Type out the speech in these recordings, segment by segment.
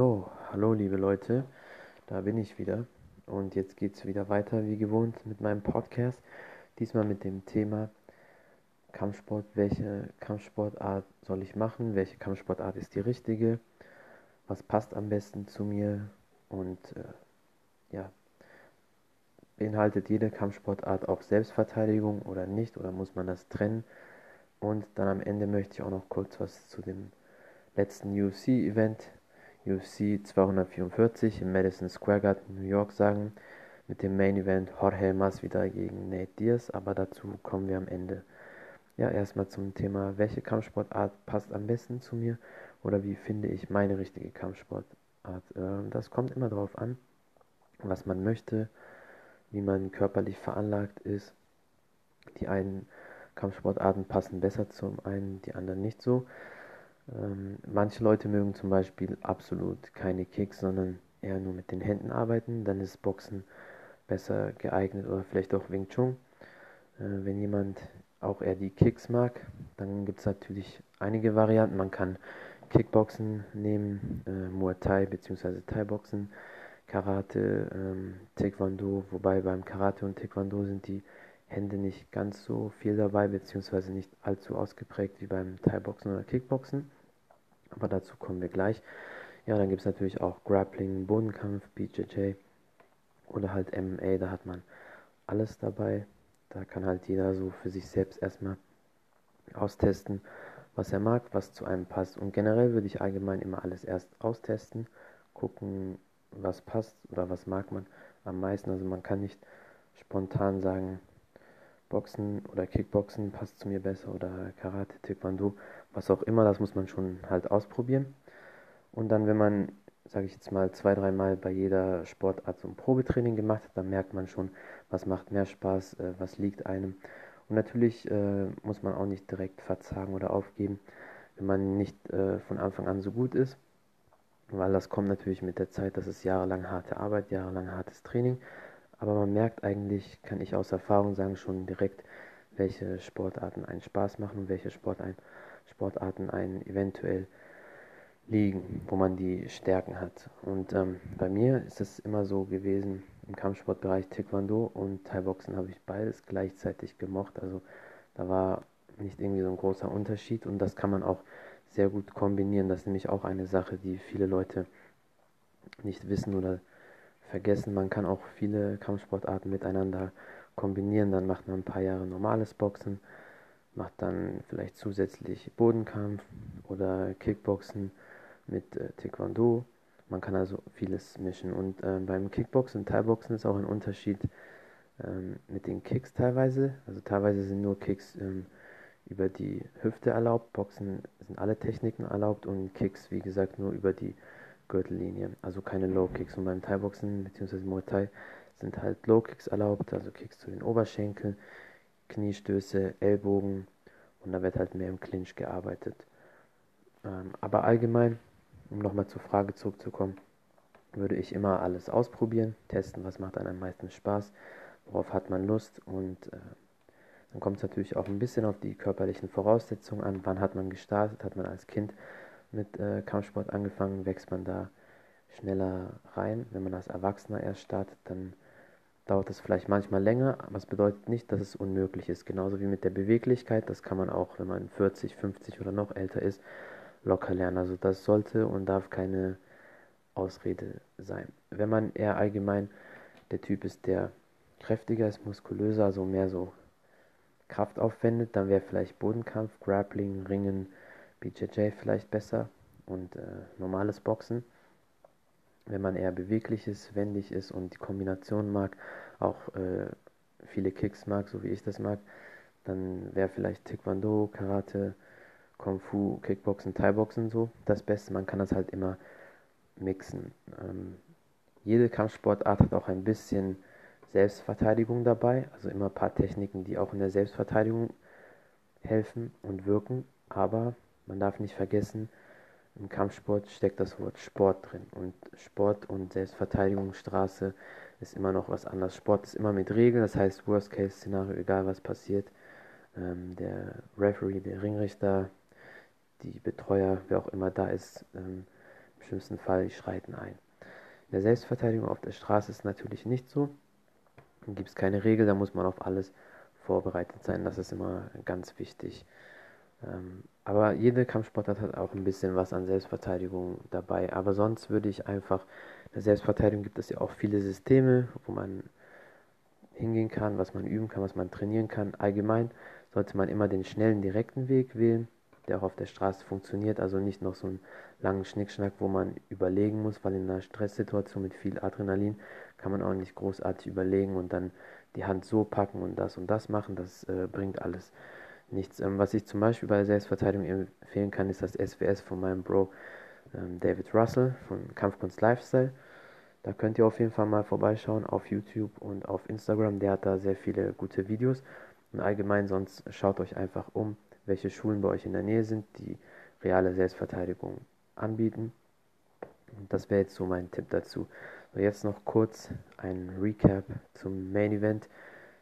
So, hallo liebe Leute, da bin ich wieder und jetzt geht es wieder weiter wie gewohnt mit meinem Podcast. Diesmal mit dem Thema Kampfsport. Welche Kampfsportart soll ich machen? Welche Kampfsportart ist die richtige? Was passt am besten zu mir? Und äh, ja, beinhaltet jede Kampfsportart auch Selbstverteidigung oder nicht? Oder muss man das trennen? Und dann am Ende möchte ich auch noch kurz was zu dem letzten UFC-Event UFC 244 im Madison Square Garden, New York sagen, mit dem Main Event Jorge Masvidal gegen Nate Diaz, aber dazu kommen wir am Ende. Ja, erstmal zum Thema, welche Kampfsportart passt am besten zu mir oder wie finde ich meine richtige Kampfsportart. Ähm, das kommt immer darauf an, was man möchte, wie man körperlich veranlagt ist. Die einen Kampfsportarten passen besser zum einen, die anderen nicht so. Ähm, manche Leute mögen zum Beispiel absolut keine Kicks, sondern eher nur mit den Händen arbeiten. Dann ist Boxen besser geeignet oder vielleicht auch Wing Chun. Äh, wenn jemand auch eher die Kicks mag, dann gibt es natürlich einige Varianten. Man kann Kickboxen nehmen, äh, Muay Thai bzw. Thai-Boxen, Karate, ähm, Taekwondo, wobei beim Karate und Taekwondo sind die Hände nicht ganz so viel dabei, beziehungsweise nicht allzu ausgeprägt wie beim Thai-Boxen oder Kickboxen aber dazu kommen wir gleich. Ja, dann gibt es natürlich auch Grappling, Bodenkampf, BJJ oder halt MMA, da hat man alles dabei. Da kann halt jeder so für sich selbst erstmal austesten, was er mag, was zu einem passt. Und generell würde ich allgemein immer alles erst austesten, gucken, was passt oder was mag man am meisten. Also man kann nicht spontan sagen, Boxen oder Kickboxen passt zu mir besser oder Karate, Taekwondo, was auch immer, das muss man schon halt ausprobieren. Und dann, wenn man, sage ich jetzt mal, zwei, dreimal bei jeder Sportart so ein Probetraining gemacht hat, dann merkt man schon, was macht mehr Spaß, äh, was liegt einem. Und natürlich äh, muss man auch nicht direkt verzagen oder aufgeben, wenn man nicht äh, von Anfang an so gut ist, weil das kommt natürlich mit der Zeit, das ist jahrelang harte Arbeit, jahrelang hartes Training. Aber man merkt eigentlich, kann ich aus Erfahrung sagen, schon direkt, welche Sportarten einen Spaß machen und welche Sportarten einen eventuell liegen, wo man die Stärken hat. Und ähm, bei mir ist es immer so gewesen, im Kampfsportbereich Taekwondo und Thai-Boxen habe ich beides gleichzeitig gemocht. Also da war nicht irgendwie so ein großer Unterschied und das kann man auch sehr gut kombinieren. Das ist nämlich auch eine Sache, die viele Leute nicht wissen oder vergessen. Man kann auch viele Kampfsportarten miteinander kombinieren. Dann macht man ein paar Jahre normales Boxen, macht dann vielleicht zusätzlich Bodenkampf oder Kickboxen mit äh, Taekwondo. Man kann also vieles mischen. Und äh, beim Kickboxen und Thai-Boxen ist auch ein Unterschied ähm, mit den Kicks teilweise. Also teilweise sind nur Kicks ähm, über die Hüfte erlaubt. Boxen sind alle Techniken erlaubt und Kicks, wie gesagt, nur über die Gürtellinie, also keine Low Kicks. Und beim Thai-Boxen bzw. Muay Thai sind halt Low Kicks erlaubt, also Kicks zu den Oberschenkeln, Kniestöße, Ellbogen und da wird halt mehr im Clinch gearbeitet. Ähm, aber allgemein, um nochmal zur Frage zurückzukommen, würde ich immer alles ausprobieren, testen, was macht einem am meisten Spaß, worauf hat man Lust und äh, dann kommt es natürlich auch ein bisschen auf die körperlichen Voraussetzungen an, wann hat man gestartet, hat man als Kind mit äh, Kampfsport angefangen, wächst man da schneller rein. Wenn man als Erwachsener erst startet, dann dauert es vielleicht manchmal länger, aber es bedeutet nicht, dass es unmöglich ist. Genauso wie mit der Beweglichkeit, das kann man auch, wenn man 40, 50 oder noch älter ist, locker lernen. Also das sollte und darf keine Ausrede sein. Wenn man eher allgemein der Typ ist, der kräftiger ist, muskulöser, also mehr so Kraft aufwendet, dann wäre vielleicht Bodenkampf, Grappling, Ringen, BJJ vielleicht besser und äh, normales Boxen. Wenn man eher beweglich ist, wendig ist und die Kombination mag, auch äh, viele Kicks mag, so wie ich das mag, dann wäre vielleicht Taekwondo, Karate, Kung Fu, Kickboxen, Thai-Boxen so das Beste. Man kann das halt immer mixen. Ähm, jede Kampfsportart hat auch ein bisschen Selbstverteidigung dabei, also immer ein paar Techniken, die auch in der Selbstverteidigung helfen und wirken, aber man darf nicht vergessen, im Kampfsport steckt das Wort Sport drin. Und Sport und Selbstverteidigungsstraße ist immer noch was anderes. Sport ist immer mit Regeln, das heißt Worst-Case-Szenario, egal was passiert. Ähm, der Referee, der Ringrichter, die Betreuer, wer auch immer da ist, ähm, Im schlimmsten Fall, die schreiten ein. In der Selbstverteidigung auf der Straße ist natürlich nicht so. Dann gibt es keine Regel, da muss man auf alles vorbereitet sein. Das ist immer ganz wichtig. Ähm, aber jede Kampfsportart hat auch ein bisschen was an Selbstverteidigung dabei. Aber sonst würde ich einfach, in der Selbstverteidigung gibt es ja auch viele Systeme, wo man hingehen kann, was man üben kann, was man trainieren kann. Allgemein sollte man immer den schnellen, direkten Weg wählen, der auch auf der Straße funktioniert. Also nicht noch so einen langen Schnickschnack, wo man überlegen muss, weil in einer Stresssituation mit viel Adrenalin kann man auch nicht großartig überlegen und dann die Hand so packen und das und das machen. Das äh, bringt alles nichts. Ähm, was ich zum Beispiel bei Selbstverteidigung empfehlen kann, ist das SWS von meinem Bro ähm, David Russell von Kampfkunst Lifestyle. Da könnt ihr auf jeden Fall mal vorbeischauen auf YouTube und auf Instagram. Der hat da sehr viele gute Videos. Und allgemein sonst schaut euch einfach um, welche Schulen bei euch in der Nähe sind, die reale Selbstverteidigung anbieten. Und das wäre jetzt so mein Tipp dazu. So, jetzt noch kurz ein Recap zum Main Event,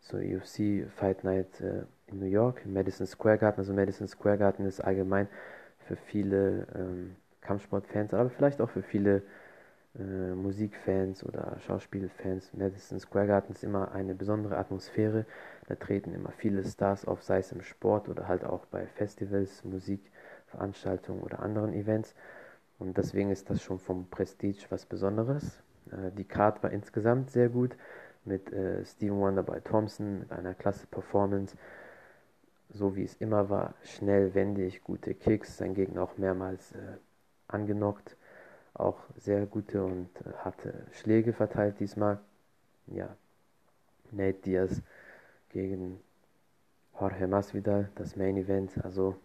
zur UFC Fight Night äh, in New York, im Madison Square Garden. Also Madison Square Garden ist allgemein für viele ähm, Kampfsportfans, aber vielleicht auch für viele äh, Musikfans oder Schauspielfans. Madison Square Garden ist immer eine besondere Atmosphäre. Da treten immer viele Stars auf, sei es im Sport oder halt auch bei Festivals, Musikveranstaltungen oder anderen Events. Und deswegen ist das schon vom Prestige was Besonderes. Äh, die Card war insgesamt sehr gut mit äh, Steven Wonder bei Thompson, mit einer klasse Performance so wie es immer war, schnell, wendig, gute Kicks, sein Gegner auch mehrmals äh, angenockt, auch sehr gute und äh, harte Schläge verteilt diesmal. Ja, Nate Diaz gegen Jorge Masvidal, das Main Event, also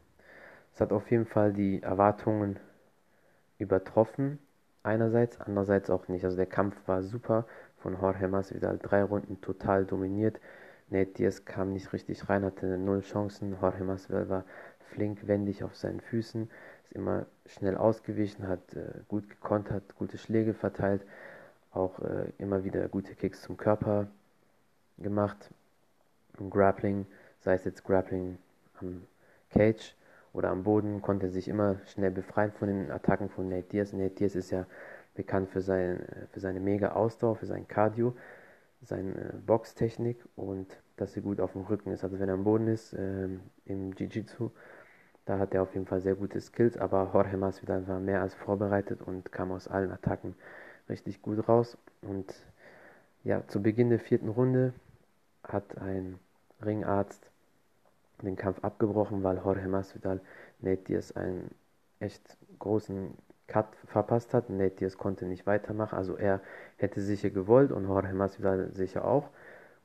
es hat auf jeden Fall die Erwartungen übertroffen, einerseits, andererseits auch nicht. Also der Kampf war super von Jorge Masvidal, drei Runden total dominiert, Nate Diaz kam nicht richtig rein, hatte null Chancen. Jorge Masvidal war flink, wendig auf seinen Füßen, ist immer schnell ausgewichen, hat äh, gut gekontert, gute Schläge verteilt, auch äh, immer wieder gute Kicks zum Körper gemacht. Und Grappling, sei es jetzt Grappling am Cage oder am Boden, konnte er sich immer schnell befreien von den Attacken von Nate Diaz. Nate Diaz ist ja bekannt für, sein, für seine mega Ausdauer, für sein Cardio seine Boxtechnik und dass er gut auf dem Rücken ist. Also wenn er am Boden ist, ähm, im Jiu-Jitsu, da hat er auf jeden Fall sehr gute Skills, aber Jorge Masvidal war mehr als vorbereitet und kam aus allen Attacken richtig gut raus. Und ja, zu Beginn der vierten Runde hat ein Ringarzt den Kampf abgebrochen, weil Jorge Masvidal Nate Diaz einen echt großen Cut verpasst hat. Nate Diaz konnte nicht weitermachen. Also er hätte sicher gewollt und Jorge Masvidal sicher auch.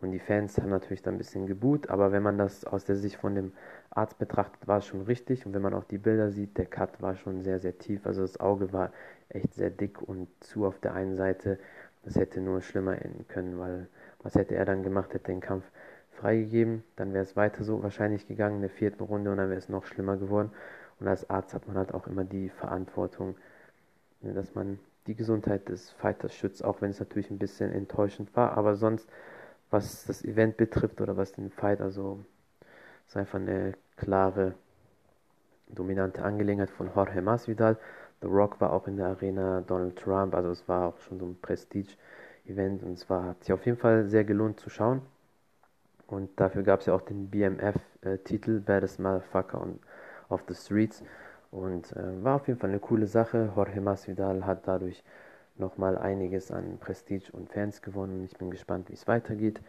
Und die Fans haben natürlich dann ein bisschen geboot, aber wenn man das aus der Sicht von dem Arzt betrachtet, war es schon richtig. Und wenn man auch die Bilder sieht, der Cut war schon sehr, sehr tief. Also das Auge war echt sehr dick und zu auf der einen Seite. Das hätte nur schlimmer enden können, weil was hätte er dann gemacht, hätte den Kampf freigegeben. Dann wäre es weiter so wahrscheinlich gegangen in der vierten Runde und dann wäre es noch schlimmer geworden. Und als Arzt hat man halt auch immer die Verantwortung, dass man die Gesundheit des Fighters schützt, auch wenn es natürlich ein bisschen enttäuschend war. Aber sonst, was das Event betrifft oder was den Fight, also ist einfach eine klare, dominante Angelegenheit von Jorge Masvidal. The Rock war auch in der Arena, Donald Trump, also es war auch schon so ein Prestige-Event und es war, hat sich auf jeden Fall sehr gelohnt zu schauen. Und dafür gab es ja auch den BMF-Titel, äh, Baddest Motherfucker on, of the Streets. Und äh, war auf jeden Fall eine coole Sache. Jorge Masvidal hat dadurch nochmal einiges an Prestige und Fans gewonnen. Ich bin gespannt, wie es weitergeht.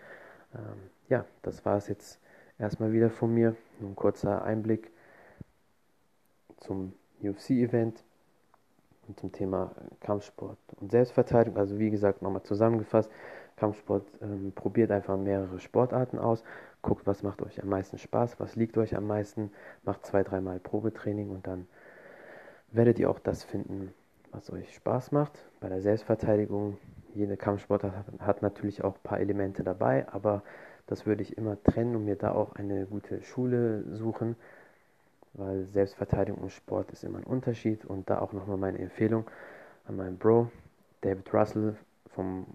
Ähm, ja, das war es jetzt erstmal wieder von mir. Ein kurzer Einblick zum UFC-Event und zum Thema Kampfsport und Selbstverteidigung. Also wie gesagt, nochmal zusammengefasst. Kampfsport ähm, probiert einfach mehrere Sportarten aus, guckt, was macht euch am meisten Spaß, was liegt euch am meisten, macht zwei, dreimal Probetraining und dann werdet ihr auch das finden, was euch Spaß macht. Bei der Selbstverteidigung, jede Kampfsportart hat, hat natürlich auch ein paar Elemente dabei, aber das würde ich immer trennen und mir da auch eine gute Schule suchen, weil Selbstverteidigung und Sport ist immer ein Unterschied und da auch nochmal meine Empfehlung an meinen Bro, David Russell vom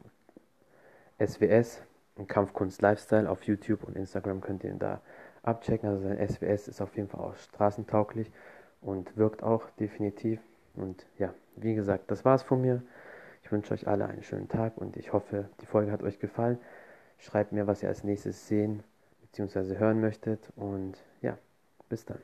SWS, Kampfkunst Lifestyle auf YouTube und Instagram könnt ihr ihn da abchecken. Also sein SWS ist auf jeden Fall auch straßentauglich und wirkt auch definitiv. Und ja, wie gesagt, das war's von mir. Ich wünsche euch alle einen schönen Tag und ich hoffe, die Folge hat euch gefallen. Schreibt mir, was ihr als nächstes sehen bzw. hören möchtet. Und ja, bis dann.